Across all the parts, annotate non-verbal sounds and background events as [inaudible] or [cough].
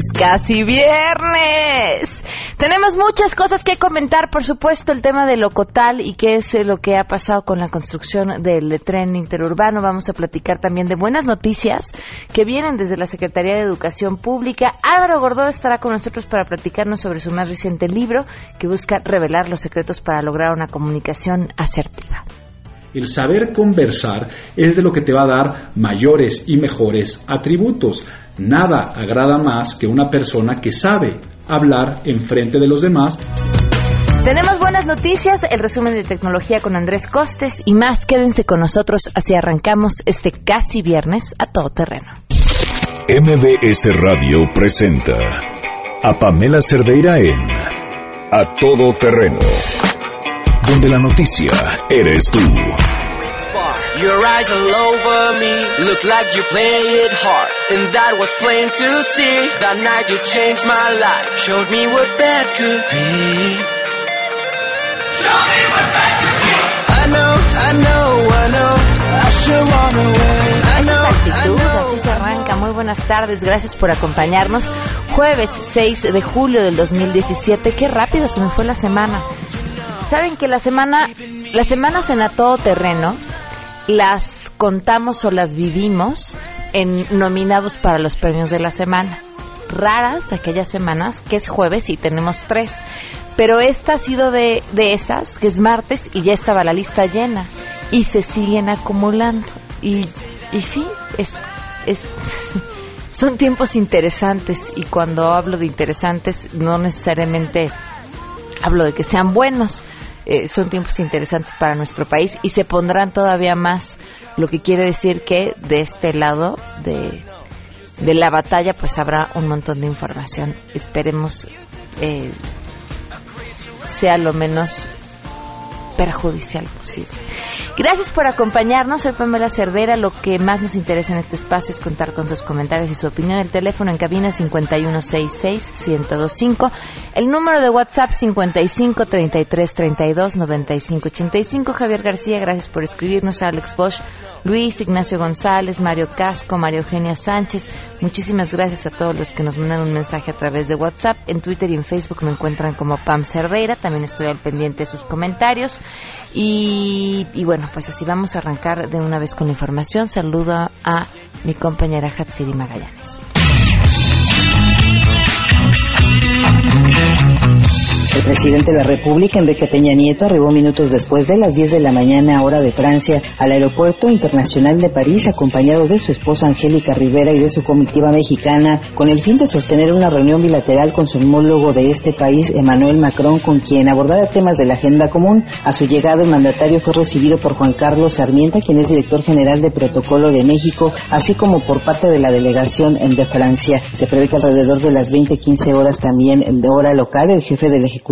Es casi viernes. Tenemos muchas cosas que comentar, por supuesto, el tema de Locotal y qué es lo que ha pasado con la construcción del tren interurbano. Vamos a platicar también de buenas noticias que vienen desde la Secretaría de Educación Pública. Álvaro Gordó estará con nosotros para platicarnos sobre su más reciente libro que busca revelar los secretos para lograr una comunicación asertiva. El saber conversar es de lo que te va a dar mayores y mejores atributos. Nada agrada más que una persona que sabe hablar en frente de los demás. Tenemos buenas noticias, el resumen de tecnología con Andrés Costes y más. Quédense con nosotros así arrancamos este casi viernes a todo terreno. MBS Radio presenta a Pamela Cerdeira en A Todo Terreno donde la noticia eres tú. Your eyes all over me, look like you play it hard. And that was plain to see. That night you changed my life, showed me what bad could be. Show me what bad could be. I know, I know, I know, I should run away. I know, I know. Así se arranca. Muy buenas tardes, gracias por acompañarnos. Jueves 6 de julio del 2017. Qué rápido se me fue la semana. Saben que la semana, las semanas en a todo terreno las contamos o las vivimos en nominados para los premios de la semana. Raras aquellas semanas que es jueves y tenemos tres. Pero esta ha sido de, de esas, que es martes y ya estaba la lista llena. Y se siguen acumulando. Y, y sí, es, es, [laughs] son tiempos interesantes. Y cuando hablo de interesantes, no necesariamente hablo de que sean buenos eh, son tiempos interesantes para nuestro país y se pondrán todavía más, lo que quiere decir que de este lado de, la batalla pues habrá un montón de información. Esperemos eh, sea lo menos perjudicial posible. Gracias por acompañarnos. Soy Pamela Cervera. Lo que más nos interesa en este espacio es contar con sus comentarios y su opinión. El teléfono en cabina 5166-1025. El número de WhatsApp 5533329585. Javier García, gracias por escribirnos. Alex Bosch, Luis Ignacio González, Mario Casco, María Eugenia Sánchez. Muchísimas gracias a todos los que nos mandan un mensaje a través de WhatsApp. En Twitter y en Facebook me encuentran como Pam Cerdeira. También estoy al pendiente de sus comentarios. Y, y, bueno, pues así vamos a arrancar de una vez con la información. Saludo a mi compañera Hatsiri Magallanes. El presidente de la República, Enrique Peña Nieto, arribó minutos después de las 10 de la mañana, hora de Francia, al Aeropuerto Internacional de París, acompañado de su esposa Angélica Rivera y de su comitiva mexicana, con el fin de sostener una reunión bilateral con su homólogo de este país, Emmanuel Macron, con quien abordara temas de la agenda común. A su llegada, el mandatario fue recibido por Juan Carlos Sarmienta, quien es director general de Protocolo de México, así como por parte de la delegación de Francia. Se prevé que alrededor de las 20-15 horas también de hora local, el jefe del Ejecutivo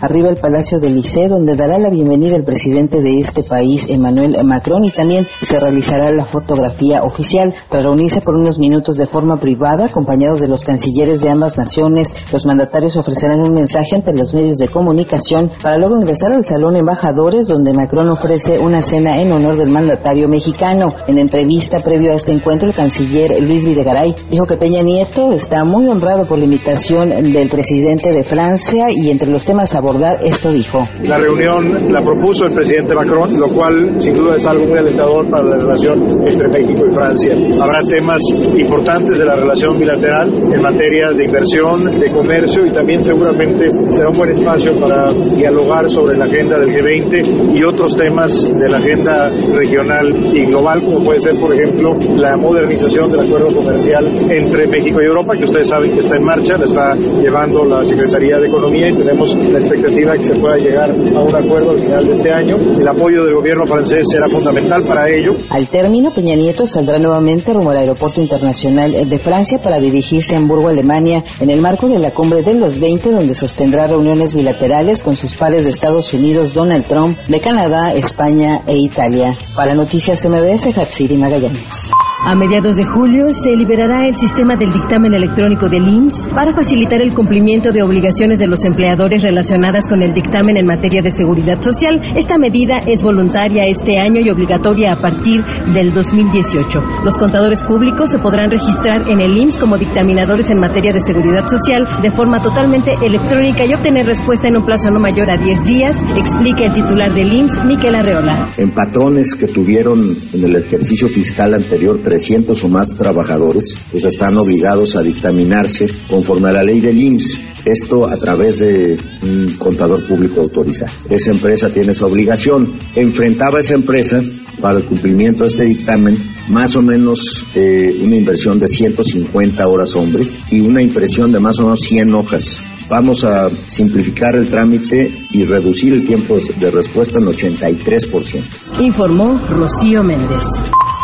arriba el Palacio del Liceo, donde dará la bienvenida el presidente de este país, Emmanuel Macron, y también se realizará la fotografía oficial. Tras reunirse por unos minutos de forma privada, acompañados de los cancilleres de ambas naciones, los mandatarios ofrecerán un mensaje ante los medios de comunicación para luego ingresar al Salón Embajadores, donde Macron ofrece una cena en honor del mandatario mexicano. En entrevista previo a este encuentro, el canciller Luis Videgaray dijo que Peña Nieto está muy honrado por la invitación del presidente de Francia y entre los temas a abordar, esto dijo. La reunión la propuso el presidente Macron, lo cual sin duda es algo muy alentador para la relación entre México y Francia. Habrá temas importantes de la relación bilateral en materia de inversión, de comercio y también seguramente será un buen espacio para dialogar sobre la agenda del G20 y otros temas de la agenda regional y global, como puede ser, por ejemplo, la modernización del acuerdo comercial entre México y Europa, que ustedes saben que está en marcha, la está llevando la Secretaría de Economía y tenemos la expectativa de que se pueda llegar a un acuerdo al final de este año. El apoyo del gobierno francés será fundamental para ello. Al término, Peña Nieto saldrá nuevamente rumbo al Aeropuerto Internacional de Francia para dirigirse a Hamburgo, Alemania, en el marco de la cumbre de los 20, donde sostendrá reuniones bilaterales con sus pares de Estados Unidos, Donald Trump, de Canadá, España e Italia. Para Noticias MBS, Hatsiri Magallanes. A mediados de julio se liberará el sistema del dictamen electrónico del IMSS para facilitar el cumplimiento de obligaciones de los empleadores relacionadas con el dictamen en materia de seguridad social. Esta medida es voluntaria este año y obligatoria a partir del 2018. Los contadores públicos se podrán registrar en el IMSS como dictaminadores en materia de seguridad social de forma totalmente electrónica y obtener respuesta en un plazo no mayor a 10 días, explica el titular del IMSS, Miquel Arreola. En patrones que tuvieron en el ejercicio fiscal anterior 300 o más trabajadores, pues están obligados a dictaminarse conforme a la ley del IMSS. Esto a través de un contador público autorizado. Esa empresa tiene esa obligación. Enfrentaba esa empresa para el cumplimiento de este dictamen más o menos eh, una inversión de 150 horas hombre y una impresión de más o menos 100 hojas. Vamos a simplificar el trámite y reducir el tiempo de respuesta en 83%. Informó Rocío Méndez.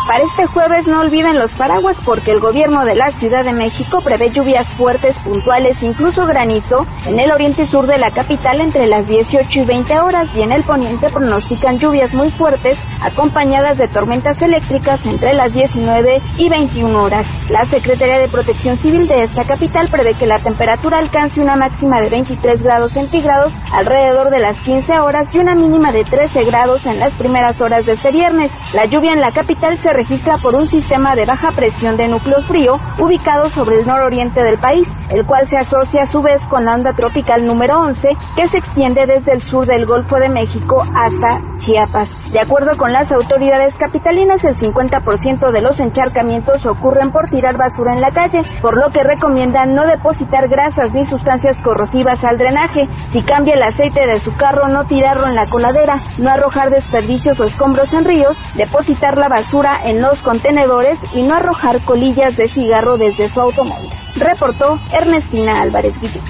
Para este jueves no olviden los paraguas porque el gobierno de la Ciudad de México prevé lluvias fuertes, puntuales, incluso granizo en el oriente sur de la capital entre las 18 y 20 horas y en el poniente pronostican lluvias muy fuertes acompañadas de tormentas eléctricas entre las 19 y 21 horas. La Secretaría de Protección Civil de esta capital prevé que la temperatura alcance una máxima de 23 grados centígrados alrededor de las 15 horas y una mínima de 13 grados en las primeras horas de este viernes. La lluvia en la capital se registra por un sistema de baja presión de núcleo frío ubicado sobre el nororiente del país, el cual se asocia a su vez con la onda tropical número 11 que se extiende desde el sur del Golfo de México hasta Chiapas. De acuerdo con las autoridades capitalinas, el 50% de los encharcamientos ocurren por tirar basura en la calle, por lo que recomiendan no depositar grasas ni sustancias corrosivas al drenaje. Si cambia el aceite de su carro, no tirarlo en la coladera, no arrojar desperdicios o escombros en ríos, depositar la basura en los contenedores y no arrojar colillas de cigarro desde su automóvil. Reportó Ernestina Álvarez Guillén.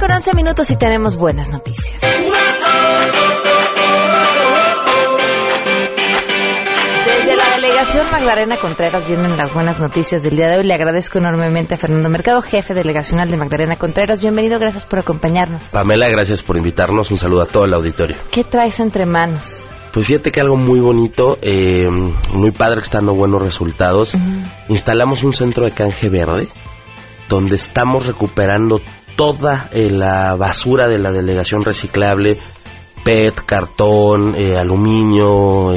Con 11 minutos y tenemos buenas noticias. Delegación Magdalena Contreras vienen las buenas noticias del día de hoy. Le agradezco enormemente a Fernando Mercado, jefe delegacional de Magdalena Contreras. Bienvenido, gracias por acompañarnos. Pamela, gracias por invitarnos. Un saludo a todo el auditorio. ¿Qué traes entre manos? Pues fíjate que algo muy bonito, eh, muy padre que está dando buenos resultados. Instalamos un centro de canje verde donde estamos recuperando toda eh, la basura de la delegación reciclable, PET, cartón, eh, aluminio,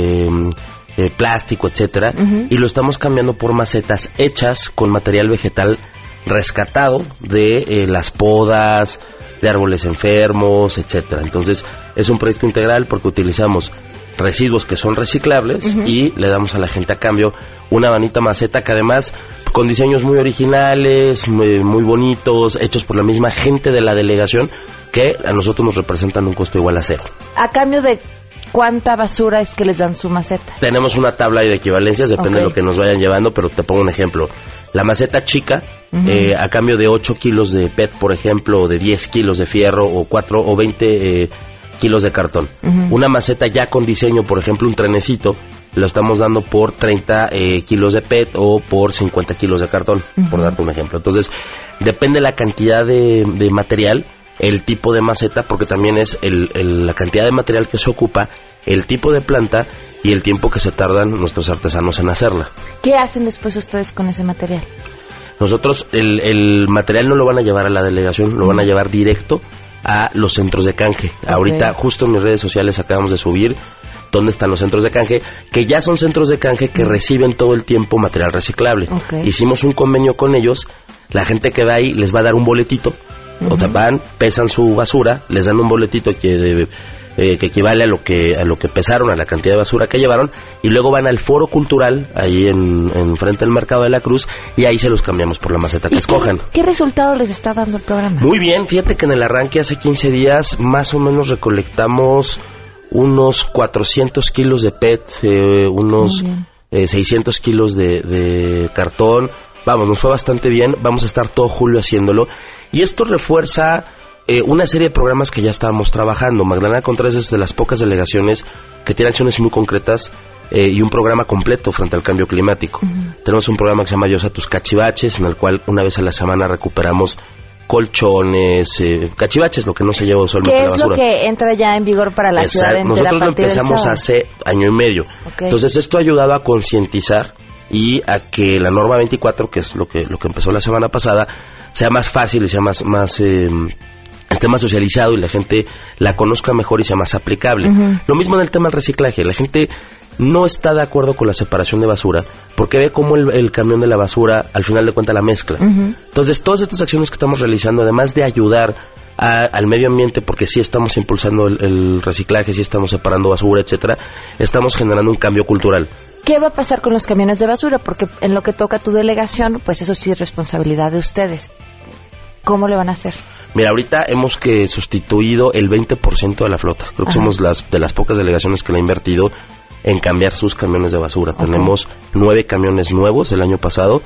eh, plástico, etcétera, y lo estamos cambiando por macetas hechas con material vegetal rescatado de eh, las podas, de árboles enfermos, etcétera. Entonces, es un proyecto integral porque utilizamos residuos que son reciclables y le damos a la gente a cambio una bonita maceta que además con diseños muy originales, muy, muy bonitos, hechos por la misma gente de la delegación que a nosotros nos representan un costo igual a cero. ¿A cambio de cuánta basura es que les dan su maceta? Tenemos una tabla de equivalencias, depende de lo que nos vayan llevando, pero te pongo un ejemplo. La maceta chica, eh, a cambio de 8 kilos de PET, por ejemplo, o de 10 kilos de fierro, o 4 o 20 eh, kilos de cartón. Una maceta ya con diseño, por ejemplo, un trenecito, lo estamos dando por 30 eh, kilos de PET o por 50 kilos de cartón, por darte un ejemplo. Entonces, depende la cantidad de, de material, el tipo de maceta, porque también es el- el- la cantidad de material que se ocupa, el tipo de planta y el tiempo que se tardan nuestros artesanos en hacerla. ¿Qué hacen después ustedes con ese material? Nosotros el, el material no lo van a llevar a la delegación, lo van a llevar directo a los centros de canje. Ahorita justo en mis redes sociales acabamos de subir dónde están los centros de canje, que ya son centros de canje que reciben todo el tiempo material reciclable. Hicimos un convenio con ellos, la gente que va ahí les va a dar un boletito, o sea, van, pesan su basura, les dan un boletito que de- eh, que equivale a lo que a lo que pesaron, a la cantidad de basura que llevaron, y luego van al foro cultural, ahí en, en frente del Mercado de la Cruz, y ahí se los cambiamos por la maceta que ¿Y escojan. ¿Qué, qué resultado les está dando el programa? Muy bien, fíjate que en el arranque hace 15 días más o menos recolectamos unos 400 kilos de PET, eh, unos eh, 600 kilos de, de cartón. Vamos, nos fue bastante bien. Vamos a estar todo julio haciéndolo. Y esto refuerza eh, una serie de programas que ya estábamos trabajando. Magdalena Contreras es de las pocas delegaciones que tiene acciones muy concretas eh, y un programa completo frente al cambio climático. Tenemos un programa que se llama Yo a tus cachivaches, en el cual una vez a la semana recuperamos colchones, eh, cachivaches, lo que no se lleva usualmente ¿Qué la es basura. lo que entra ya en vigor para la ciudad Exacto. entera Nosotros a lo empezamos hace año y medio. Entonces esto ayudaba a concientizar y a que la norma 24, que es lo que lo que empezó la semana pasada, sea más fácil y sea más más eh, esté más socializado y la gente la conozca mejor y sea más aplicable. Lo mismo en el tema del reciclaje. La gente no está de acuerdo con la separación de basura porque ve cómo el, el camión de la basura al final de cuentas la mezcla. Entonces, todas estas acciones que estamos realizando, además de ayudar a- al medio ambiente, porque sí estamos impulsando el, el reciclaje, sí estamos separando basura, etcétera, estamos generando un cambio cultural. ¿Qué va a pasar con los camiones de basura? Porque en lo que toca tu delegación, pues eso sí es responsabilidad de ustedes. ¿Cómo le van a hacer? Mira, ahorita hemos que sustituido el 20% de la flota. Creo que Ajá. somos las de las pocas delegaciones que le ha invertido en cambiar sus camiones de basura. Tenemos nueve camiones nuevos el año pasado.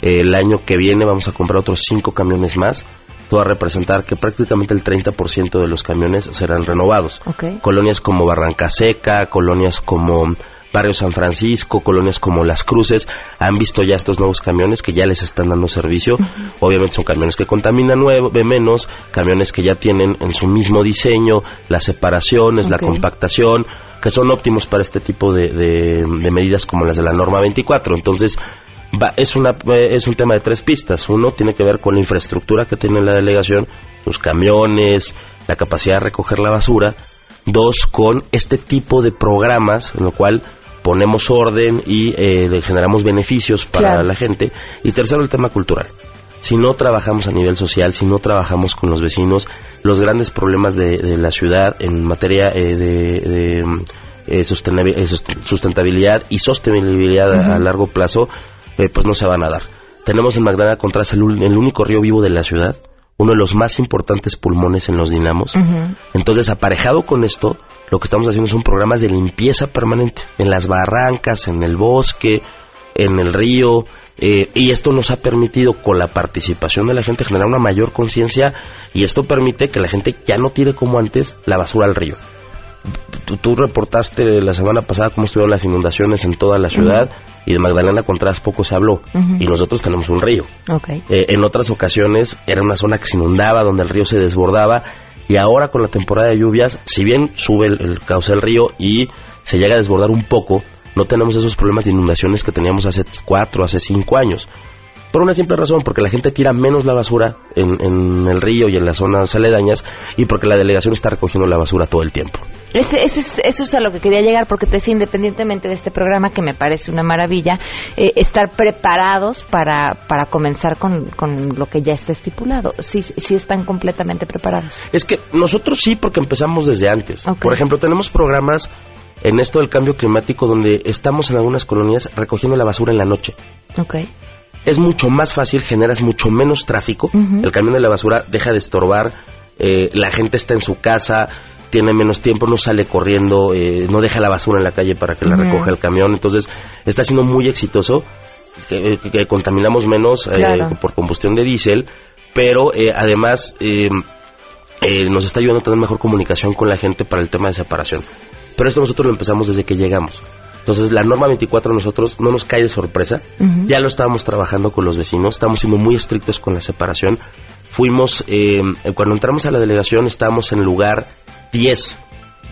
El año que viene vamos a comprar otros cinco camiones más. Esto va a representar que prácticamente el 30% de los camiones serán renovados. Ok. Colonias como Barranca Seca, colonias como Barrio San Francisco, colonias como Las Cruces, han visto ya estos nuevos camiones que ya les están dando servicio. Obviamente son camiones que contaminan menos, camiones que ya tienen en su mismo diseño las separaciones, la compactación, que son óptimos para este tipo de, de- de medidas como las de la norma 24. Entonces, va- es, una, eh, es un tema de tres pistas. Uno tiene que ver con la infraestructura que tiene la delegación, los camiones, la capacidad de recoger la basura. Dos, con este tipo de programas en lo cual ponemos orden y eh, generamos beneficios para Claro. la gente. Y tercero, el tema cultural. Si no trabajamos a nivel social, si no trabajamos con los vecinos, los grandes problemas de, de la ciudad en materia eh, de, de, eh, eh, sust- sustentabilidad y sostenibilidad a- a, largo plazo, eh, pues no se van a dar. Tenemos en Magdalena Contras el, el único río vivo de la ciudad, uno de los más importantes pulmones en los dinamos. Entonces, aparejado con esto, lo que estamos haciendo son programas de limpieza permanente en las barrancas, en el bosque, en el río, eh, y esto nos ha permitido, con la participación de la gente, generar una mayor conciencia y esto permite que la gente ya no tire como antes la basura al río. Tú, tú reportaste la semana pasada cómo estuvieron las inundaciones en toda la ciudad y de Magdalena Contreras poco se habló y nosotros tenemos un río. Eh, en otras ocasiones era una zona que se inundaba, donde el río se desbordaba, y ahora con la temporada de lluvias, si bien sube el, cauce del río y se llega a desbordar un poco, no tenemos esos problemas de inundaciones que teníamos hace cuatro, hace cinco años. Por una simple razón, porque la gente tira menos la basura en, en el río y en las zonas aledañas y porque la delegación está recogiendo la basura todo el tiempo. Ese, ese es- eso es a lo que quería llegar, porque te decía, independientemente de este programa, que me parece una maravilla, eh, estar preparados para, para comenzar con, con lo que ya está estipulado. Sí, sí están completamente preparados. Es que nosotros sí, porque empezamos desde antes. Por ejemplo, tenemos programas en esto del cambio climático donde estamos en algunas colonias recogiendo la basura en la noche. Ok. Es mucho más fácil, generas mucho menos tráfico. El camión de la basura deja de estorbar, eh, la gente está en su casa, tiene menos tiempo, no sale corriendo, eh, no deja la basura en la calle para que la recoja el camión. Entonces, está siendo muy exitoso. Que, que- que contaminamos menos eh, por combustión de diésel, pero eh, además eh, eh, nos está ayudando a tener mejor comunicación con la gente para el tema de separación. Pero esto nosotros lo empezamos desde que llegamos. Entonces la norma 24 a nosotros no nos cae de sorpresa. Ya lo estábamos trabajando con los vecinos, estamos siendo muy estrictos con la separación. Fuimos, eh, cuando entramos a la delegación estábamos en lugar 10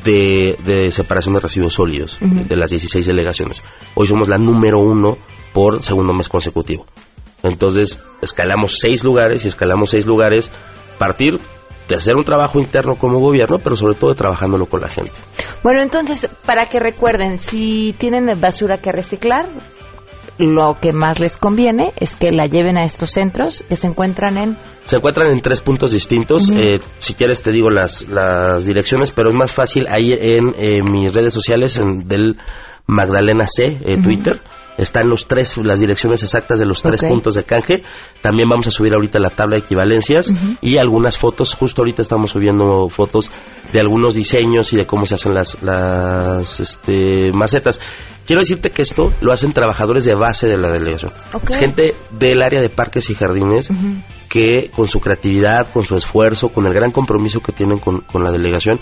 de, de separación de residuos sólidos de las 16 delegaciones. Hoy somos la número uno por segundo mes consecutivo. Entonces escalamos seis lugares y escalamos seis lugares partir de hacer un trabajo interno como gobierno, pero sobre todo de trabajándolo con la gente. Bueno, entonces, para que recuerden, si tienen basura que reciclar, lo que más les conviene es que la lleven a estos centros que se encuentran en... Se encuentran en tres puntos distintos. Eh, si quieres te digo las, las direcciones, pero es más fácil ahí en eh, mis redes sociales en, del Magdalena C, eh. Twitter. Están los tres, las direcciones exactas de los tres puntos de canje. También vamos a subir ahorita la tabla de equivalencias y algunas fotos. Justo ahorita estamos subiendo fotos de algunos diseños y de cómo se hacen las, las este, macetas. Quiero decirte que esto lo hacen trabajadores de base de la delegación. Gente del área de parques y jardines que con su creatividad, con su esfuerzo, con el gran compromiso que tienen con, con la delegación,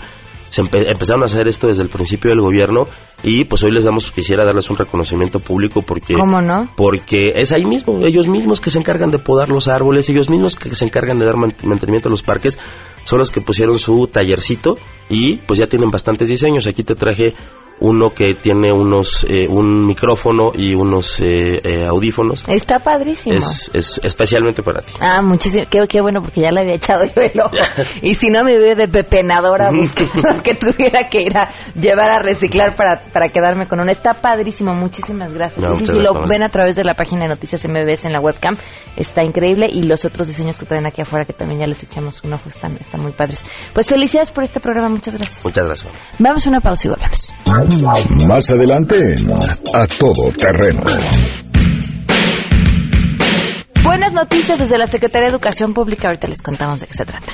se empezaron a hacer esto desde el principio del gobierno y pues hoy les damos, quisiera darles un reconocimiento público porque... ¿Cómo no? Porque es ahí mismo, ellos mismos que se encargan de podar los árboles, ellos mismos que se encargan de dar mantenimiento a los parques, son los que pusieron su tallercito y pues ya tienen bastantes diseños. Aquí te traje uno que tiene unos eh, un micrófono y unos eh, eh, audífonos. Está padrísimo. Es, es, especialmente para ti. Ah, muchísimo. Qué, qué bueno, porque ya le había echado yo el ojo. [laughs] y si no, me hubiera de pepenadora [laughs] [laughs] que tuviera que ir a llevar a reciclar para, para quedarme con uno. Está padrísimo. Muchísimas gracias. y si lo ven a través de la página de Noticias MBS en la webcam, está increíble. Y los otros diseños que traen aquí afuera, que también ya les echamos un ojo, están, están muy padres. Pues felicidades por este programa. Muchas gracias. Muchas gracias. Vamos a una pausa y volvemos. Más adelante A Todo Terreno. Buenas noticias desde la Secretaría de Educación Pública. Ahorita les contamos de qué se trata.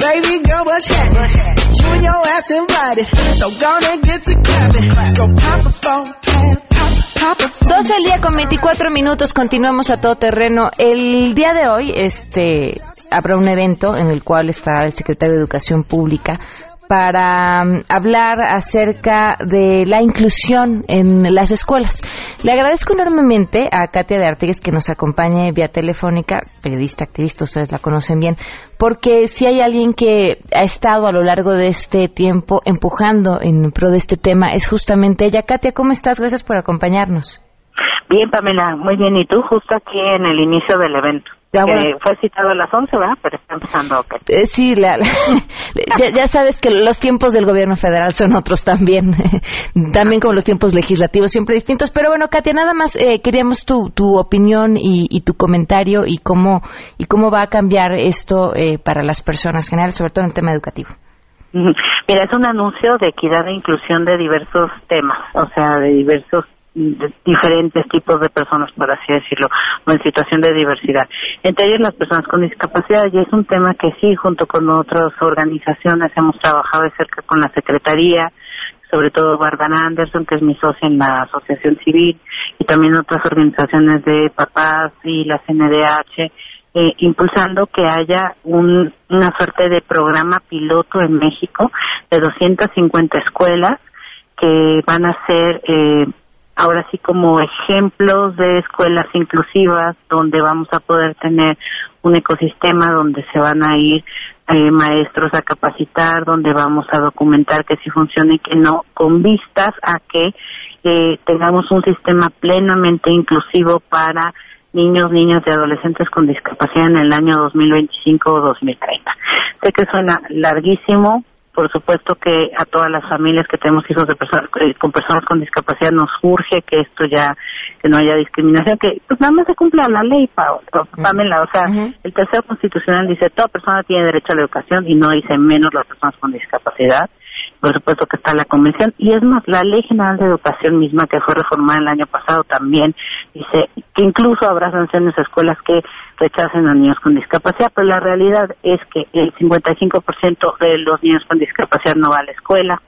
Baby. So gonna get. Go pop a phone, plan, pop, pop a 12 al día con 24 minutos, continuamos a todo terreno. El día de hoy este, habrá un evento en el cual estará el secretario de Educación Pública para um, hablar acerca de la inclusión en las escuelas. Le agradezco enormemente a Katia de Artigues que nos acompañe vía telefónica, periodista, activista, ustedes la conocen bien, porque si hay alguien que ha estado a lo largo de este tiempo empujando en pro de este tema, es justamente ella. Katia, ¿cómo estás? Gracias por acompañarnos. Bien, Pamela, muy bien. ¿Y tú? Justo aquí en el inicio del evento. Ya, fue citado a las 11, ¿verdad? Pero está empezando. Eh, sí, [laughs] ya, sabes que los tiempos del gobierno federal son otros también, [laughs] también como los tiempos legislativos, siempre distintos. Pero bueno, Katia, nada más eh, queríamos tu, tu opinión y, y, tu comentario y cómo, y cómo va a cambiar esto eh, para las personas generales, sobre todo en el tema educativo. Mira, es un anuncio de equidad e inclusión de diversos temas, o sea, de diversos diferentes tipos de personas, por así decirlo, o en situación de diversidad. Entre ellas las personas con discapacidad, y es un tema que sí, junto con otras organizaciones, hemos trabajado de cerca con la Secretaría, sobre todo Barbara Anderson, que es mi socia en la Asociación Civil, y también otras organizaciones de papás y la CNDH, eh, impulsando que haya un, una suerte de programa piloto en México de 250 escuelas que van a ser eh, ahora sí como ejemplos de escuelas inclusivas donde vamos a poder tener un ecosistema donde se van a ir eh, maestros a capacitar, donde vamos a documentar que sí funciona y que no, con vistas a que eh, tengamos un sistema plenamente inclusivo para niños, niñas y adolescentes con discapacidad en el año 2025 o 2030. Sé que suena larguísimo, por supuesto que a todas las familias que tenemos hijos de personas eh, con personas con discapacidad nos urge que esto ya que no haya discriminación que pues nada más se cumpla la ley Pamela o sea el tercero constitucional dice toda persona tiene derecho a la educación y no dice menos las personas con discapacidad por supuesto que está la convención. Y es más la ley general de educación misma que fue reformada el año pasado también dice que incluso habrá sanciones a escuelas que rechacen a niños con discapacidad pero la realidad es que el 55% de los niños con discapacidad no va a la escuela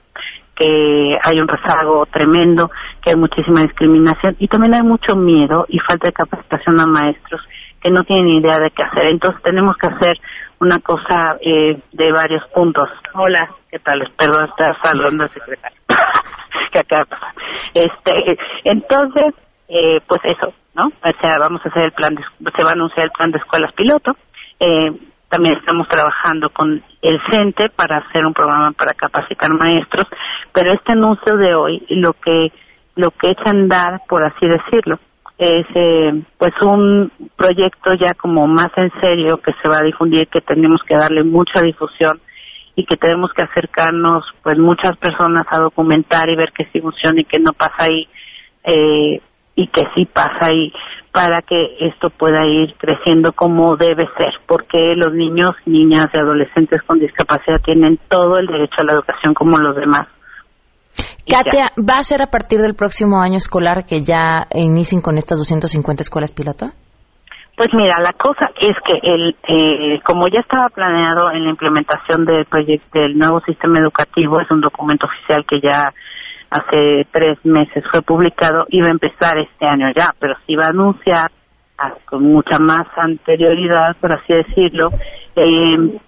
que hay un rezago tremendo, que hay muchísima discriminación y también hay mucho miedo y falta de capacitación a maestros que no tienen idea de qué hacer. Entonces tenemos que hacer una cosa eh, de varios puntos. Hola, ¿qué tal? Perdón, estar saludando al secretario. [laughs] ¿Qué acaba Este, entonces, eh, pues eso, ¿no? O sea, vamos a hacer el plan, de, se va a anunciar el plan de escuelas piloto. Eh, también estamos trabajando con el CENTE para hacer un programa para capacitar maestros, pero este anuncio de hoy lo que lo que echa a andar, por así decirlo, es eh, pues un proyecto ya como más en serio que se va a difundir que tenemos que darle mucha difusión y que tenemos que acercarnos pues muchas personas a documentar y ver que sí funciona y que no pasa ahí eh, y que sí pasa ahí para que esto pueda ir creciendo como debe ser, porque los niños, niñas y adolescentes con discapacidad tienen todo el derecho a la educación como los demás. Katia, ¿va a ser a partir del próximo año escolar que ya inicien con estas 250 escuelas piloto? Pues mira, la cosa es que el, eh, como ya estaba planeado en la implementación del proyecto del nuevo sistema educativo, es un documento oficial que ya hace tres meses fue publicado, iba a empezar este año ya, pero se iba a anunciar con mucha más anterioridad, por así decirlo, en,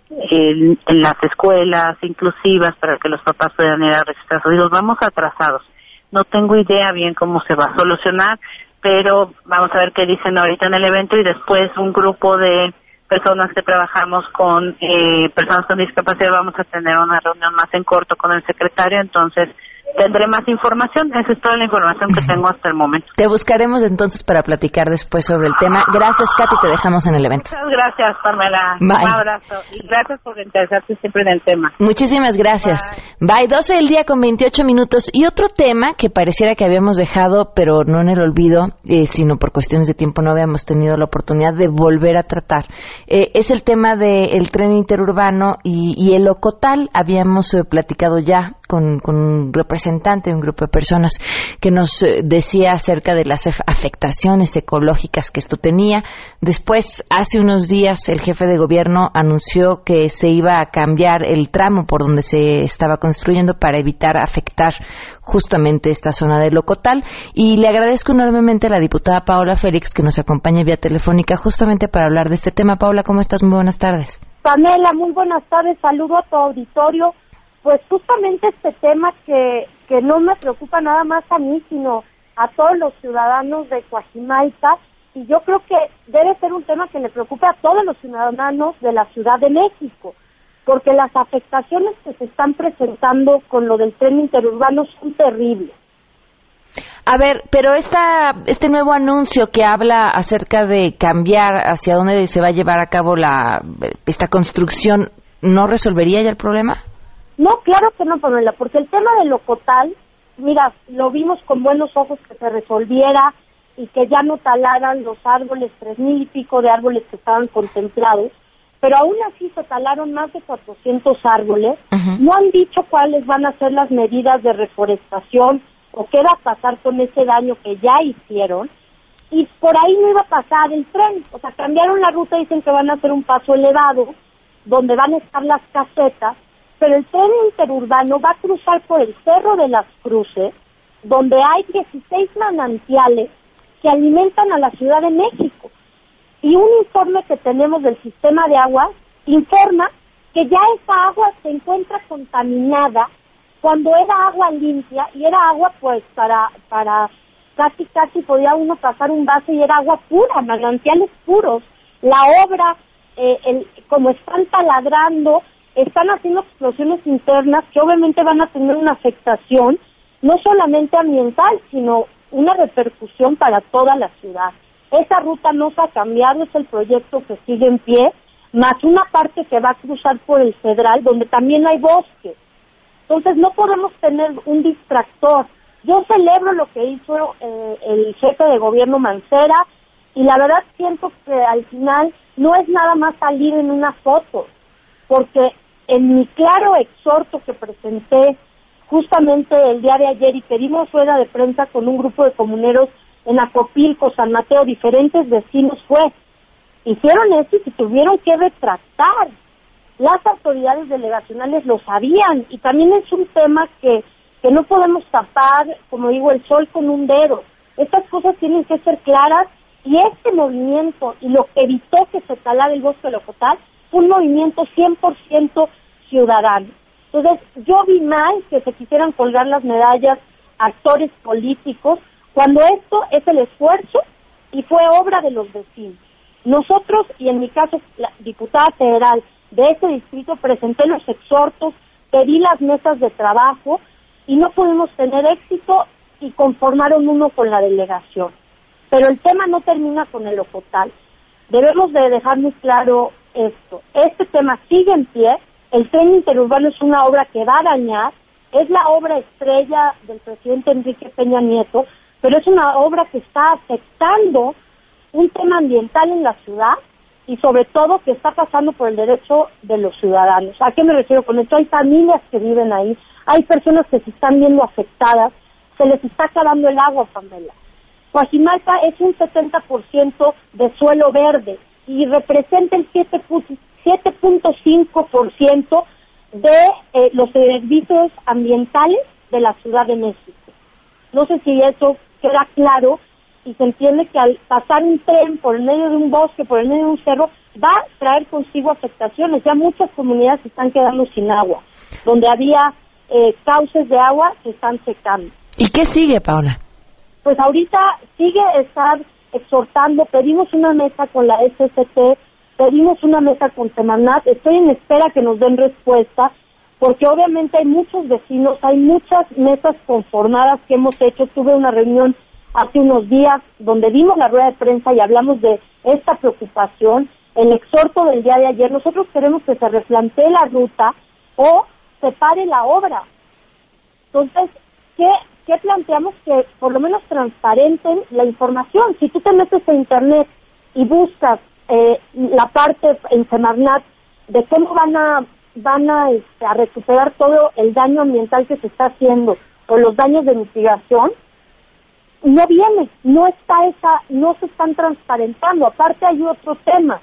las escuelas inclusivas para que los papás puedan ir a registrar sus. Vamos atrasados. No tengo idea bien cómo se va a solucionar, pero vamos a ver qué dicen ahorita en el evento y después un grupo de personas que trabajamos con eh, personas con discapacidad vamos a tener una reunión más en corto con el secretario, entonces tendré más información. Esa es toda la información que [laughs] tengo hasta el momento. Te buscaremos entonces para platicar después sobre el tema. Gracias, Katy. Te dejamos en el evento. Muchas gracias, Pamela. Un abrazo. Y gracias por interesarte siempre en el tema. Muchísimas gracias. Bye. 12 del día con 28 minutos. Y otro tema que pareciera que habíamos dejado, pero no en el olvido, eh, sino por cuestiones de tiempo no habíamos tenido la oportunidad de volver a tratar, eh, es el tema del tren interurbano y, el Ocotal. Habíamos eh, platicado ya con, con un representante de un grupo de personas que nos eh, decía acerca de las afectaciones ecológicas que esto tenía. Después, hace unos días, el jefe de gobierno anunció que se iba a cambiar el tramo por donde se estaba construyendo para evitar afectar justamente esta zona de Locotal. Y le agradezco enormemente a la diputada Paola Félix que nos acompaña vía telefónica justamente para hablar de este tema. Paola, ¿cómo estás? Muy buenas tardes. Pamela, muy buenas tardes. Saludo a tu auditorio pues justamente este tema que, que no me preocupa nada más a mí, sino a todos los ciudadanos de Coajimalpa, y yo creo que debe ser un tema que le preocupe a todos los ciudadanos de la Ciudad de México, porque las afectaciones que se están presentando con lo del tren interurbano son terribles. A ver, pero esta, este nuevo anuncio que habla acerca de cambiar hacia dónde se va a llevar a cabo la, esta construcción, ¿no resolvería ya el problema? No, claro que no, Pamela, porque el tema de Locotal, mira, lo vimos con buenos ojos que se resolviera y que ya no talaran los árboles, tres mil y pico de árboles que estaban contemplados, pero aún así se talaron más de 400 árboles. No han dicho cuáles van a ser las medidas de reforestación o qué va a pasar con ese daño que ya hicieron. Y por ahí no iba a pasar el tren, o sea, cambiaron la ruta, dicen que van a hacer un paso elevado, donde van a estar las casetas, pero el tren interurbano va a cruzar por el Cerro de las Cruces, donde hay 16 manantiales que alimentan a la Ciudad de México. Y un informe que tenemos del sistema de aguas informa que ya esa agua se encuentra contaminada cuando era agua limpia y era agua pues para para casi casi podía uno pasar un vaso y era agua pura, manantiales puros. La obra, eh, el, como están taladrando, están haciendo explosiones internas que obviamente van a tener una afectación no solamente ambiental, sino una repercusión para toda la ciudad. Esa ruta no se ha cambiado, es el proyecto que sigue en pie, más una parte que va a cruzar por el Federal, donde también hay bosque. Entonces no podemos tener un distractor. Yo celebro lo que hizo eh, el jefe de gobierno Mancera y la verdad siento que al final no es nada más salir en una foto, porque en mi claro exhorto que presenté justamente el día de ayer y pedimos rueda de prensa con un grupo de comuneros en Acopilco, San Mateo, diferentes vecinos fue, hicieron eso y se tuvieron que retractar. Las autoridades delegacionales lo sabían y también es un tema que, que no podemos tapar, como digo, el sol con un dedo. Estas cosas tienen que ser claras y este movimiento y lo que evitó que se talara el bosque locotal un movimiento 100% ciudadano. Entonces, yo vi mal que se quisieran colgar las medallas actores políticos cuando esto es el esfuerzo y fue obra de los vecinos. Nosotros, y en mi caso, la diputada federal de ese distrito, presenté los exhortos, pedí las mesas de trabajo y no pudimos tener éxito y conformaron uno con la delegación. Pero el tema no termina con el Ocotal. Debemos de dejar muy claro esto. Este tema sigue en pie. El tren interurbano es una obra que va a dañar. Es la obra estrella del presidente Enrique Peña Nieto, pero es una obra que está afectando un tema ambiental en la ciudad y sobre todo que está pasando por el derecho de los ciudadanos. ¿A qué me refiero con esto? Hay familias que viven ahí, hay personas que se están viendo afectadas, se les está acabando el agua, Pamela. Coajimalpa es un 70% de suelo verde y representa el 7.5% de eh, los servicios ambientales de la Ciudad de México. No sé si eso queda claro y se entiende que al pasar un tren por el medio de un bosque, por el medio de un cerro, va a traer consigo afectaciones. Ya muchas comunidades están quedando sin agua, donde había eh, cauces de agua se están secando. ¿Y qué sigue, Paola? Pues ahorita sigue estar exhortando, pedimos una mesa con la SST, pedimos una mesa con Semanat, estoy en espera que nos den respuesta, porque obviamente hay muchos vecinos, hay muchas mesas conformadas que hemos hecho, tuve una reunión hace unos días donde dimos la rueda de prensa y hablamos de esta preocupación, el exhorto del día de ayer, nosotros queremos que se replantee la ruta o se pare la obra. Entonces, ¿qué, ¿qué planteamos? Que por lo menos transparenten la información. Si tú te metes a Internet y buscas eh, la parte en Semarnat de cómo van a van a, este, recuperar todo el daño ambiental que se está haciendo o los daños de mitigación, no viene, no está esa, no se están transparentando. Aparte hay otro tema,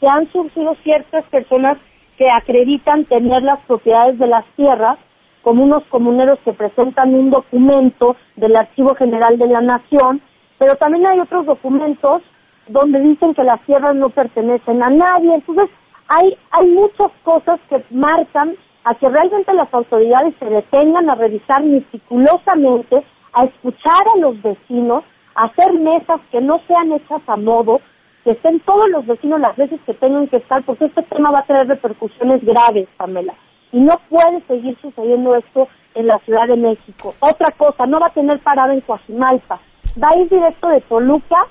que han surgido ciertas personas que acreditan tener las propiedades de las tierras, como unos comuneros que presentan un documento del Archivo General de la Nación, pero también hay otros documentos donde dicen que las tierras no pertenecen a nadie. Entonces, hay, hay muchas cosas que marcan a que realmente las autoridades se detengan a revisar meticulosamente a escuchar a los vecinos, a hacer mesas que no sean hechas a modo, que estén todos los vecinos las veces que tengan que estar, porque este tema va a tener repercusiones graves, Pamela. Y no puede seguir sucediendo esto en la Ciudad de México. Otra cosa, no va a tener parada en Coajimalpa. Va a ir directo de Toluca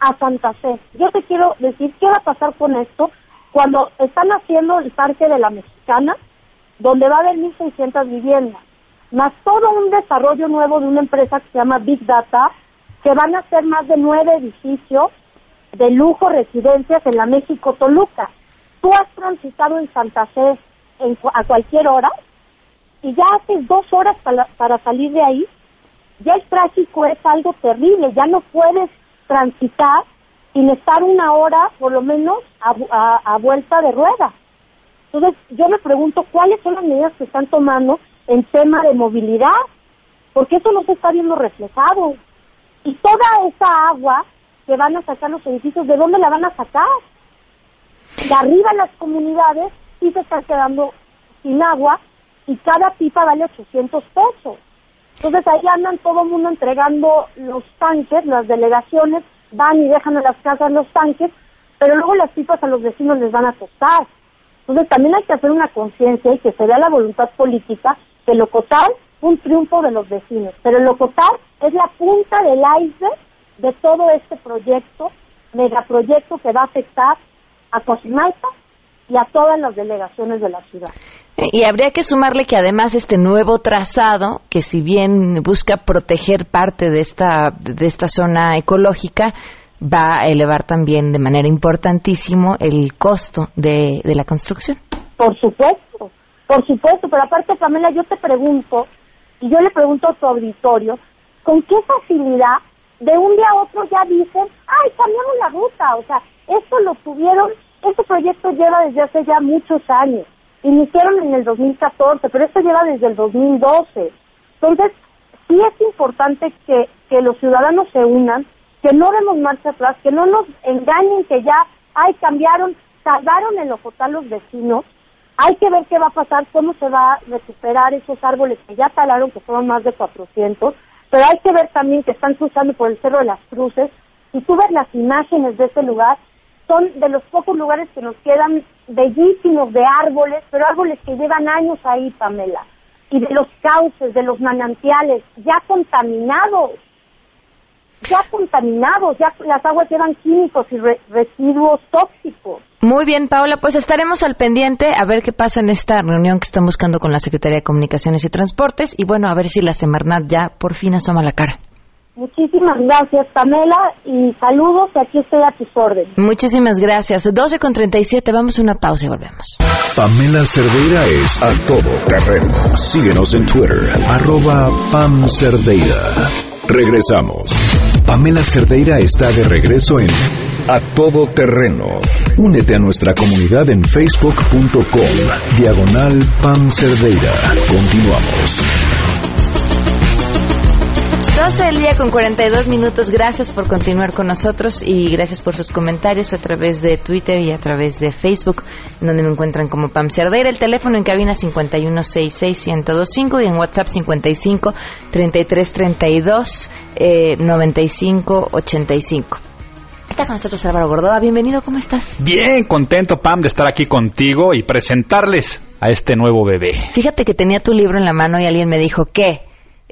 a Santa Fe. Yo te quiero decir, ¿qué va a pasar con esto? Cuando están haciendo el Parque de la Mexicana, donde va a haber 1.600 viviendas más todo un desarrollo nuevo de una empresa que se llama Big Data, que van a ser más de nueve edificios de lujo residencias en la México Toluca. Tú has transitado en Santa Fe a cualquier hora y ya haces dos horas para, salir de ahí. Ya el tráfico es algo terrible, ya no puedes transitar sin estar una hora por lo menos a, a vuelta de rueda. Entonces yo me pregunto cuáles son las medidas que están tomando en tema de movilidad, porque eso no se está viendo reflejado. Y toda esa agua que van a sacar los edificios, ¿de dónde la van a sacar? De arriba las comunidades sí se están quedando sin agua y cada pipa vale 800 pesos. Entonces ahí andan todo el mundo entregando los tanques, las delegaciones van y dejan en las casas los tanques, pero luego las pipas a los vecinos les van a costar. Entonces también hay que hacer una conciencia y que se vea la voluntad política que Locotal un triunfo de los vecinos, pero Locotal es la punta del iceberg de todo este proyecto, megaproyecto que va a afectar a Cojimalpa y a todas las delegaciones de la ciudad. Y habría que sumarle que además este nuevo trazado, que si bien busca proteger parte de esta, de esta zona ecológica, va a elevar también de manera importantísimo el costo de, de la construcción. Por supuesto, por supuesto, pero aparte, Pamela, yo te pregunto, y yo le pregunto a tu auditorio, ¿con qué facilidad de un día a otro ya dicen, ay, cambiamos la ruta? O sea, esto lo tuvieron, este proyecto lleva desde hace ya muchos años. Iniciaron en el 2014, pero esto lleva desde el 2012. Entonces, sí es importante que, que los ciudadanos se unan, que no demos marcha atrás, que no nos engañen que ya, ay, cambiaron, tardaron en ojotar los vecinos, hay que ver qué va a pasar, cómo se va a recuperar esos árboles que ya talaron, que fueron más de 400, pero hay que ver también que están cruzando por el Cerro de las Cruces. Si tú ves las imágenes de ese lugar, son de los pocos lugares que nos quedan bellísimos de árboles, pero árboles que llevan años ahí, Pamela, y de los cauces, de los manantiales, ya contaminados ya contaminados, ya las aguas llevan químicos y residuos tóxicos. Muy bien, Paola, pues estaremos al pendiente a ver qué pasa en esta reunión que están buscando con la Secretaría de Comunicaciones y Transportes y bueno, a ver si la Semarnat ya por fin asoma la cara. Muchísimas gracias, Pamela, y saludos, aquí estoy a tus órdenes. Muchísimas gracias. 12 con 37, vamos a una pausa y volvemos. Pamela Cerdeira es a todo terreno. Síguenos en Twitter, arroba Pam Cerdeira. Regresamos. Pamela Cerdeira está de regreso en A Todo Terreno. Únete a nuestra comunidad en facebook.com, diagonal Pam Cerdeira. Continuamos. 12 del día con 42 minutos. Gracias por continuar con nosotros y gracias por sus comentarios a través de Twitter y a través de Facebook, donde me encuentran como Pam Cerdeira. El teléfono en cabina 5166125 y en WhatsApp 55 3332 eh, 95 85. Está con nosotros Álvaro Gordoa. Bienvenido, ¿cómo estás? Bien, contento, Pam, de estar aquí contigo y presentarles a este nuevo bebé. Fíjate que tenía tu libro en la mano y alguien me dijo, ¿qué?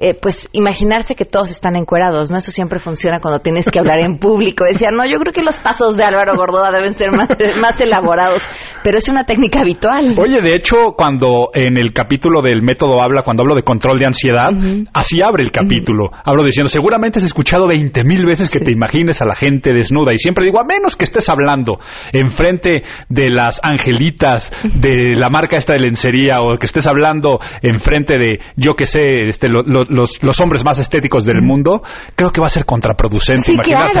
Eh, pues imaginarse que todos están encuerados, ¿no? Eso siempre funciona cuando tienes que hablar en público. Decía, no, yo creo que los pasos de Álvaro Gordoa deben ser más, más elaborados, pero es una técnica habitual. Oye, de hecho, cuando en el capítulo del método habla, cuando hablo de control de ansiedad, así abre el capítulo. Hablo diciendo, seguramente has escuchado 20 mil veces que te imagines a la gente desnuda y siempre digo, a menos que estés hablando enfrente de las angelitas de la marca esta de lencería o que estés hablando enfrente de, yo que sé, este, lo, lo, los, los, hombres más estéticos del mundo, creo que va a ser contraproducente. Sí, Imagínate.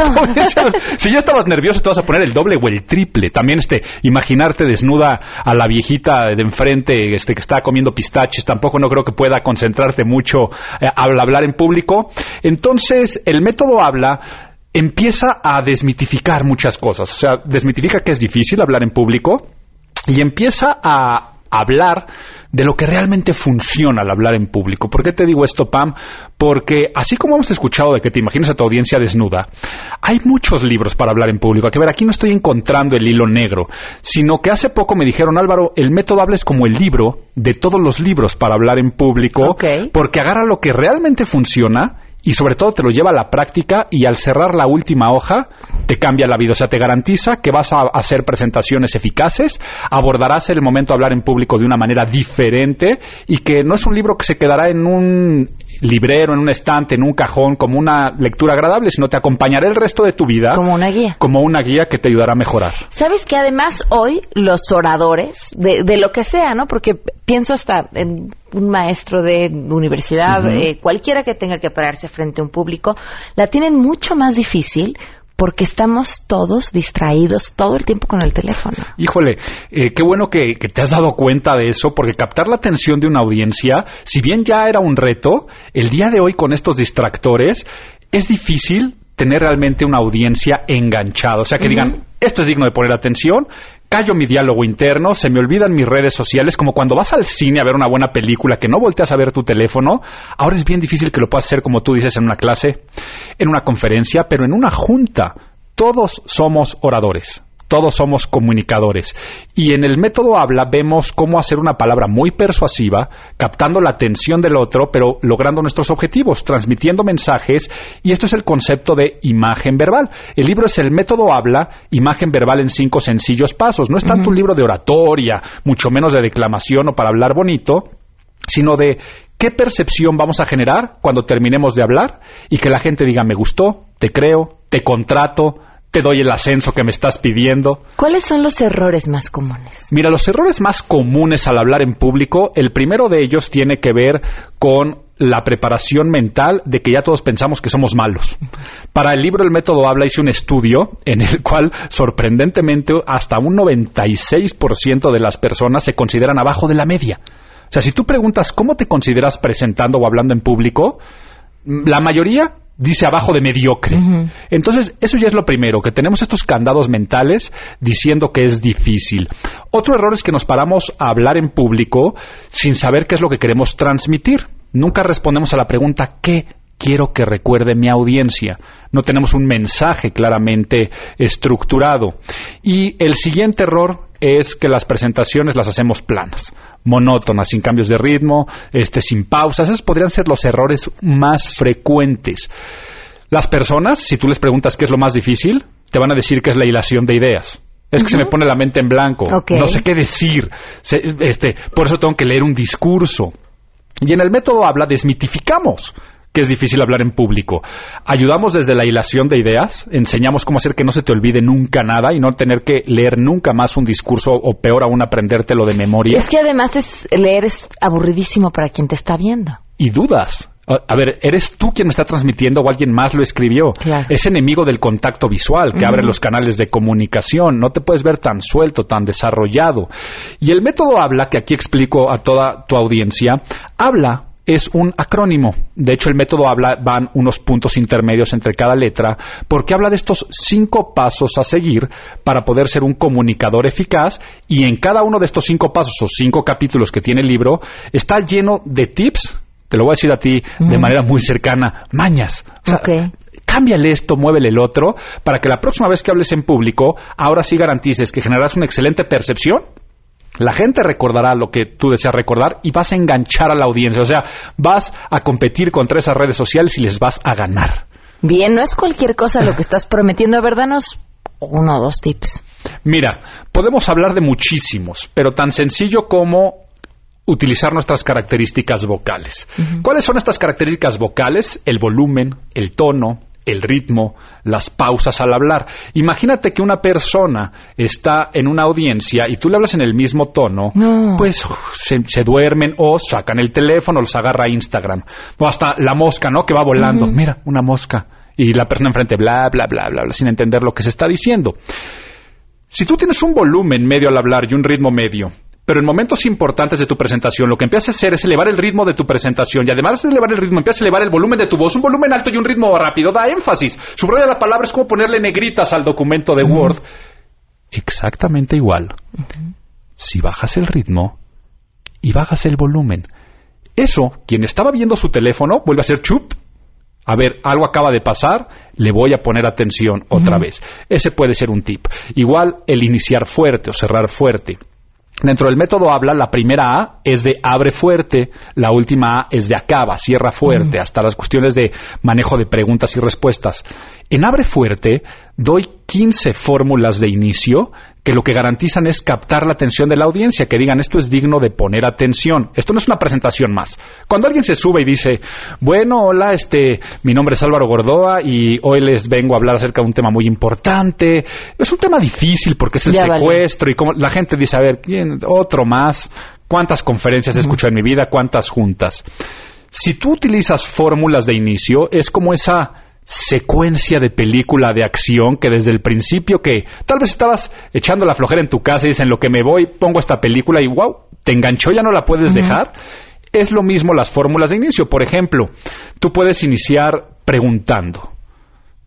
Claro. [laughs] si ya estabas nervioso, te vas a poner el doble o el triple. También este, imaginarte desnuda a la viejita de enfrente este, que está comiendo pistaches, tampoco no creo que pueda concentrarte mucho eh, al hablar en público. Entonces, el método habla empieza a desmitificar muchas cosas. O sea, desmitifica que es difícil hablar en público y empieza a hablar de lo que realmente funciona al hablar en público. ¿Por qué te digo esto, Pam? Porque así como hemos escuchado de que te imaginas a tu audiencia desnuda, hay muchos libros para hablar en público. que ver, aquí no estoy encontrando el hilo negro, sino que hace poco me dijeron, Álvaro, el método habla es como el libro de todos los libros para hablar en público, okay. porque agarra lo que realmente funciona y sobre todo te lo lleva a la práctica y al cerrar la última hoja te cambia la vida. O sea, te garantiza que vas a hacer presentaciones eficaces, abordarás el momento de hablar en público de una manera diferente y que no es un libro que se quedará en un librero, en un estante, en un cajón, como una lectura agradable, sino te acompañará el resto de tu vida. Como una guía. Como una guía que te ayudará a mejorar. Sabes que además hoy los oradores, de, de lo que sea, ¿no? Porque pienso hasta en un maestro de universidad, uh -huh. eh, cualquiera que tenga que pararse frente a un público, la tienen mucho más difícil porque estamos todos distraídos todo el tiempo con el teléfono. Híjole, eh, qué bueno que, que, te has dado cuenta de eso, porque captar la atención de una audiencia, si bien ya era un reto, el día de hoy con estos distractores es difícil tener realmente una audiencia enganchada. O sea, que uh -huh. digan, esto es digno de poner atención, callo mi diálogo interno, se me olvidan mis redes sociales, como cuando vas al cine a ver una buena película que no volteas a ver tu teléfono, ahora es bien difícil que lo puedas hacer como tú dices en una clase, en una conferencia, pero en una junta. Todos somos oradores. Todos somos comunicadores. Y en el método habla vemos cómo hacer una palabra muy persuasiva, captando la atención del otro, pero logrando nuestros objetivos, transmitiendo mensajes. Y esto es el concepto de imagen verbal. El libro es el método habla, imagen verbal en cinco sencillos pasos. No es tanto uh -huh. un libro de oratoria, mucho menos de declamación o para hablar bonito, sino de qué percepción vamos a generar cuando terminemos de hablar y que la gente diga me gustó, te creo, te contrato, te doy el ascenso que me estás pidiendo. ¿Cuáles son los errores más comunes? Mira, los errores más comunes al hablar en público, el primero de ellos tiene que ver con la preparación mental de que ya todos pensamos que somos malos. Para el libro El método habla hice un estudio en el cual sorprendentemente hasta un 96% de las personas se consideran abajo de la media. O sea, si tú preguntas cómo te consideras presentando o hablando en público, la mayoría dice abajo de mediocre. Uh -huh. Entonces, eso ya es lo primero, que tenemos estos candados mentales diciendo que es difícil. Otro error es que nos paramos a hablar en público sin saber qué es lo que queremos transmitir. Nunca respondemos a la pregunta ¿qué quiero que recuerde mi audiencia? No tenemos un mensaje claramente estructurado. Y el siguiente error es que las presentaciones las hacemos planas, monótonas, sin cambios de ritmo, este, sin pausas. Esos podrían ser los errores más frecuentes. Las personas, si tú les preguntas qué es lo más difícil, te van a decir que es la hilación de ideas. Es que uh -huh. se me pone la mente en blanco. Okay. No sé qué decir. Se, este, por eso tengo que leer un discurso. Y en el método habla, desmitificamos que es difícil hablar en público. Ayudamos desde la hilación de ideas, enseñamos cómo hacer que no se te olvide nunca nada y no tener que leer nunca más un discurso o peor aún aprendértelo de memoria. Es que además es leer es aburridísimo para quien te está viendo. Y dudas. A ver, ¿eres tú quien me está transmitiendo o alguien más lo escribió? Es enemigo del contacto visual que abre los canales de comunicación. No te puedes ver tan suelto, tan desarrollado. Y el método habla, que aquí explico a toda tu audiencia, habla es un acrónimo. De hecho, el método habla, van unos puntos intermedios entre cada letra, porque habla de estos cinco pasos a seguir para poder ser un comunicador eficaz y en cada uno de estos cinco pasos o cinco capítulos que tiene el libro está lleno de tips, te lo voy a decir a ti de manera muy cercana, mañas. cámbiale esto, muévele el otro, para que la próxima vez que hables en público, ahora sí garantices que generarás una excelente percepción la gente recordará lo que tú deseas recordar y vas a enganchar a la audiencia. O sea, vas a competir contra esas redes sociales y les vas a ganar. Bien, no es cualquier cosa lo que estás prometiendo. A ver, danos uno o dos tips. Mira, podemos hablar de muchísimos, pero tan sencillo como utilizar nuestras características vocales. ¿Cuáles son estas características vocales? El volumen, el tono, el ritmo, las pausas al hablar. Imagínate que una persona está en una audiencia y tú le hablas en el mismo tono, pues se, duermen o sacan el teléfono, los agarra Instagram. O hasta la mosca, ¿no? Que va volando. Mira, una mosca. Y la persona enfrente, bla, bla, bla, bla, bla, sin entender lo que se está diciendo. Si tú tienes un volumen medio al hablar y un ritmo medio, pero en momentos importantes de tu presentación, lo que empiezas a hacer es elevar el ritmo de tu presentación y además de elevar el ritmo, empiezas a elevar el volumen de tu voz, un volumen alto y un ritmo rápido, da énfasis. Subraya la palabra, es como ponerle negritas al documento de Word. Exactamente igual. Si bajas el ritmo y bajas el volumen. Eso, quien estaba viendo su teléfono, vuelve a ser chup. A ver, algo acaba de pasar, le voy a poner atención otra vez. Ese puede ser un tip. Igual el iniciar fuerte o cerrar fuerte. Dentro del método habla, la primera A es de abre fuerte, la última A es de acaba, cierra fuerte, hasta las cuestiones de manejo de preguntas y respuestas. En abre fuerte doy 15 fórmulas de inicio que lo que garantizan es captar la atención de la audiencia, que digan esto es digno de poner atención. Esto no es una presentación más. Cuando alguien se sube y dice, bueno, hola, este, mi nombre es Álvaro Gordoa y hoy les vengo a hablar acerca de un tema muy importante. Es un tema difícil porque es el secuestro y como la gente dice, a ver, ¿quién? otro más. ¿Cuántas conferencias he escuchado en mi vida? ¿Cuántas juntas? Si tú utilizas fórmulas de inicio, es como esa secuencia de película de acción que desde el principio que tal vez estabas echando la flojera en tu casa y dicen lo que me voy, pongo esta película y wow, te enganchó, ya no la puedes dejar. Es lo mismo las fórmulas de inicio. Por ejemplo, tú puedes iniciar preguntando.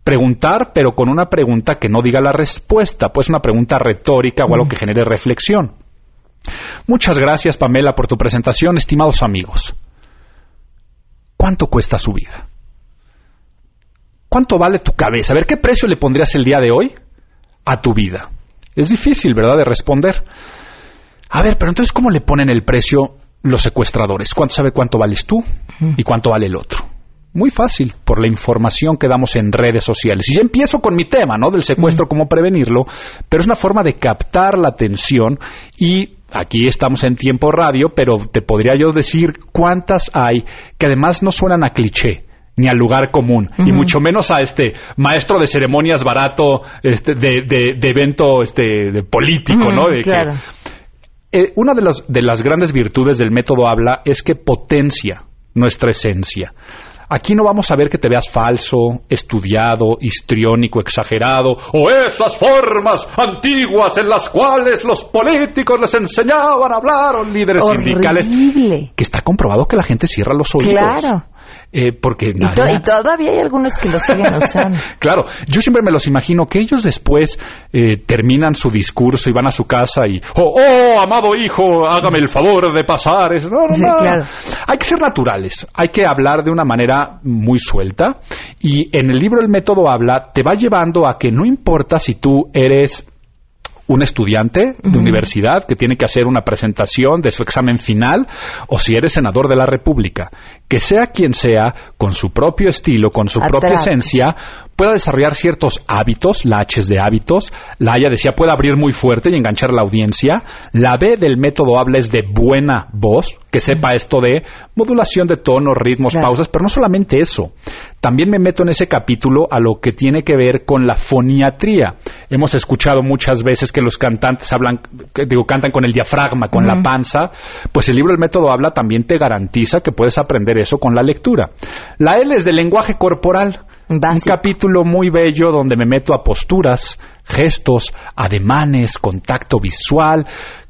Preguntar, pero con una pregunta que no diga la respuesta, pues una pregunta retórica o algo que genere reflexión. Muchas gracias, Pamela, por tu presentación, estimados amigos. ¿Cuánto cuesta su vida? ¿Cuánto vale tu cabeza? A ver, ¿qué precio le pondrías el día de hoy a tu vida? Es difícil, ¿verdad?, de responder. A ver, pero entonces, ¿cómo le ponen el precio los secuestradores? ¿Cuánto sabe cuánto vales tú y cuánto vale el otro? Muy fácil, por la información que damos en redes sociales. Y ya empiezo con mi tema, ¿no? Del secuestro, cómo prevenirlo, pero es una forma de captar la atención y aquí estamos en tiempo radio, pero te podría yo decir cuántas hay que además no suenan a cliché ni al lugar común, y mucho menos a este maestro de ceremonias barato este, de, de, evento este, de político, ¿no? claro. Eh, una de, de las grandes virtudes del método habla es que potencia nuestra esencia. Aquí no vamos a ver que te veas falso, estudiado, histriónico, exagerado, o esas formas antiguas en las cuales los políticos les enseñaban a hablar, o líderes sindicales. Que está comprobado que la gente cierra los oídos. Claro. Eh, porque y, todavía hay algunos que lo siguen [laughs] usando. claro, yo siempre me los imagino que ellos después eh, terminan su discurso y van a su casa y, oh, oh amado hijo, hágame el favor de pasar. No, no, Claro. Hay que ser naturales, hay que hablar de una manera muy suelta y en el libro El método habla, te va llevando a que no importa si tú eres un estudiante de universidad que tiene que hacer una presentación de su examen final o si eres senador de la República. Que sea quien sea, con su propio estilo, con su propia esencia, pueda desarrollar ciertos hábitos, la H es de hábitos, la A ya decía puede abrir muy fuerte y enganchar a la audiencia, la B del método habla es de buena voz, que sepa esto de modulación de tono, ritmos, pausas, pero no solamente eso. También me meto en ese capítulo a lo que tiene que ver con la foniatría. Hemos escuchado muchas veces que los cantantes hablan, digo, cantan con el diafragma, con la panza. Pues el libro El método habla también te garantiza que puedes aprender eso con la lectura. La L es del lenguaje corporal. Un capítulo muy bello donde me meto a posturas, gestos, ademanes, contacto visual,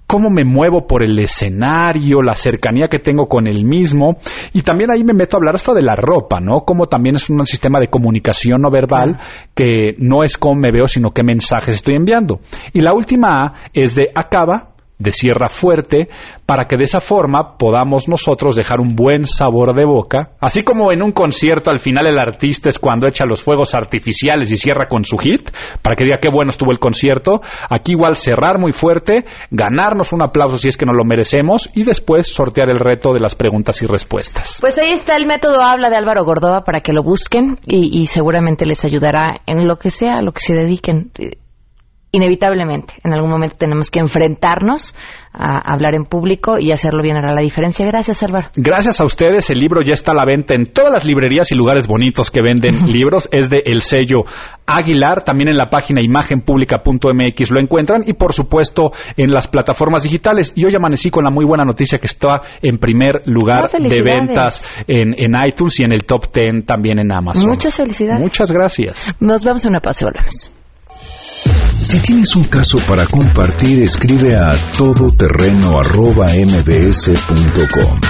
cómo me muevo por el escenario, la cercanía que tengo con el mismo, y también ahí me meto a hablar hasta de la ropa, ¿no? Como también es un sistema de comunicación no verbal que no es cómo me veo, sino qué mensajes estoy enviando. Y la última A es de acaba, de sierra fuerte para que de esa forma podamos nosotros dejar un buen sabor de boca, así como en un concierto al final el artista es cuando echa los fuegos artificiales y cierra con su hit, para que diga qué bueno estuvo el concierto, aquí igual cerrar muy fuerte, ganarnos un aplauso si es que nos lo merecemos y después sortear el reto de las preguntas y respuestas. Pues ahí está el método Habla de Álvaro Gordoa para que lo busquen y, y seguramente les ayudará en lo que sea, a lo que se dediquen inevitablemente, en algún momento tenemos que enfrentarnos a hablar en público y hacerlo bien hará la diferencia. Gracias, Álvaro. Gracias a ustedes. El libro ya está a la venta en todas las librerías y lugares bonitos que venden libros. Es de el sello Aguilar. También en la página imagenpublica.mx lo encuentran y, por supuesto, en las plataformas digitales. Y hoy amanecí con la muy buena noticia que está en primer lugar ah, de ventas en, en, iTunes y en el top 10 también en Amazon. Muchas felicidades. Muchas gracias. Nos vemos en una pausa volvemos. Si tienes un caso para compartir, escribe a todoterreno.mbs.com.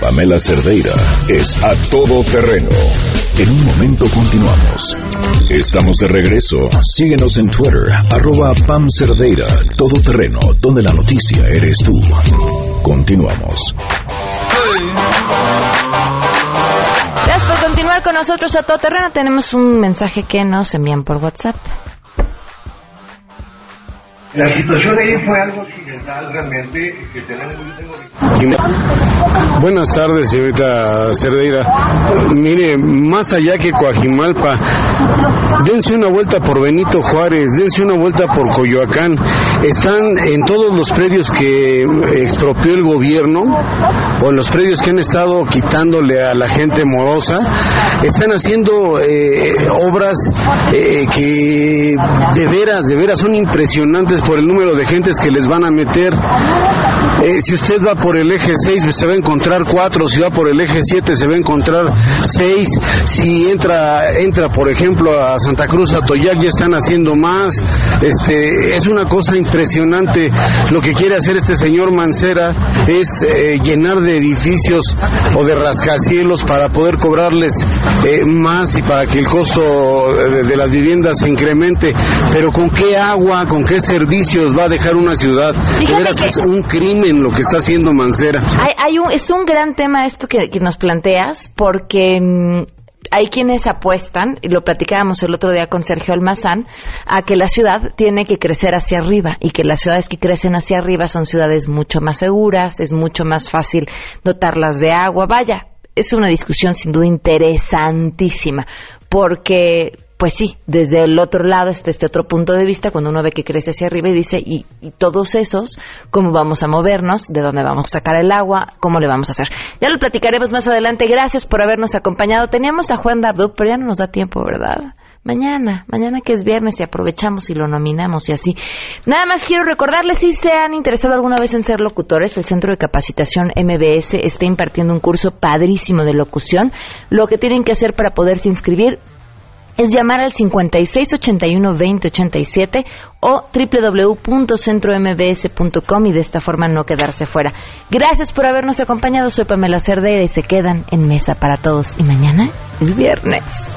Pamela Cerdeira es a todoterreno. En un momento continuamos. Estamos de regreso. Síguenos en Twitter, arroba Pam Cerdeira, todoterreno, donde la noticia eres tú. Continuamos. Gracias por continuar con nosotros a Todoterreno. Tenemos un mensaje que nos envían por WhatsApp. La situación ahí fue algo accidental realmente que tenemos... Buenas tardes, señorita Cerdeira. Mire, más allá que Coajimalpa, dense una vuelta por Benito Juárez, dense una vuelta por Coyoacán. Están en todos los predios que expropió el gobierno o en los predios que han estado quitándole a la gente morosa, están haciendo eh, obras eh, que de veras, de veras son impresionantes por el número de gentes que les van a meter. Eh, si usted va por el eje 6 se va a encontrar 4, si va por el eje 7 se va a encontrar 6, si entra, entra por ejemplo a Santa Cruz, a Toyac ya están haciendo más, este, es una cosa impresionante. Lo que quiere hacer este señor Mancera es eh, llenar de edificios o de rascacielos para poder cobrarles eh, más y para que el costo de, las viviendas se incremente, pero con qué agua, con qué servicios va a dejar una ciudad, de veras es un crimen lo que está haciendo Mancera. Hay, un, es un gran tema esto que, nos planteas, porque mm, hay quienes apuestan, y lo platicábamos el otro día con Sergio Almazán, a que la ciudad tiene que crecer hacia arriba y que las ciudades que crecen hacia arriba son ciudades mucho más seguras, es mucho más fácil dotarlas de agua. Vaya, es una discusión sin duda interesantísima, porque pues sí, desde el otro lado está este otro punto de vista, cuando uno ve que crece hacia arriba y dice, y, todos esos, ¿cómo vamos a movernos? ¿De dónde vamos a sacar el agua? ¿Cómo le vamos a hacer? Ya lo platicaremos más adelante. Gracias por habernos acompañado. Teníamos a Juan Dabdú, pero ya no nos da tiempo, ¿verdad? Mañana, mañana que es viernes y aprovechamos y lo nominamos y así. Nada más quiero recordarles si se han interesado alguna vez en ser locutores, el Centro de Capacitación MBS está impartiendo un curso padrísimo de locución. Lo que tienen que hacer para poderse inscribir, es llamar al 5681-2087 o www.centrombs.com y de esta forma no quedarse fuera. Gracias por habernos acompañado. Soy Pamela Cerdeira y se quedan en mesa para todos. Y mañana es viernes.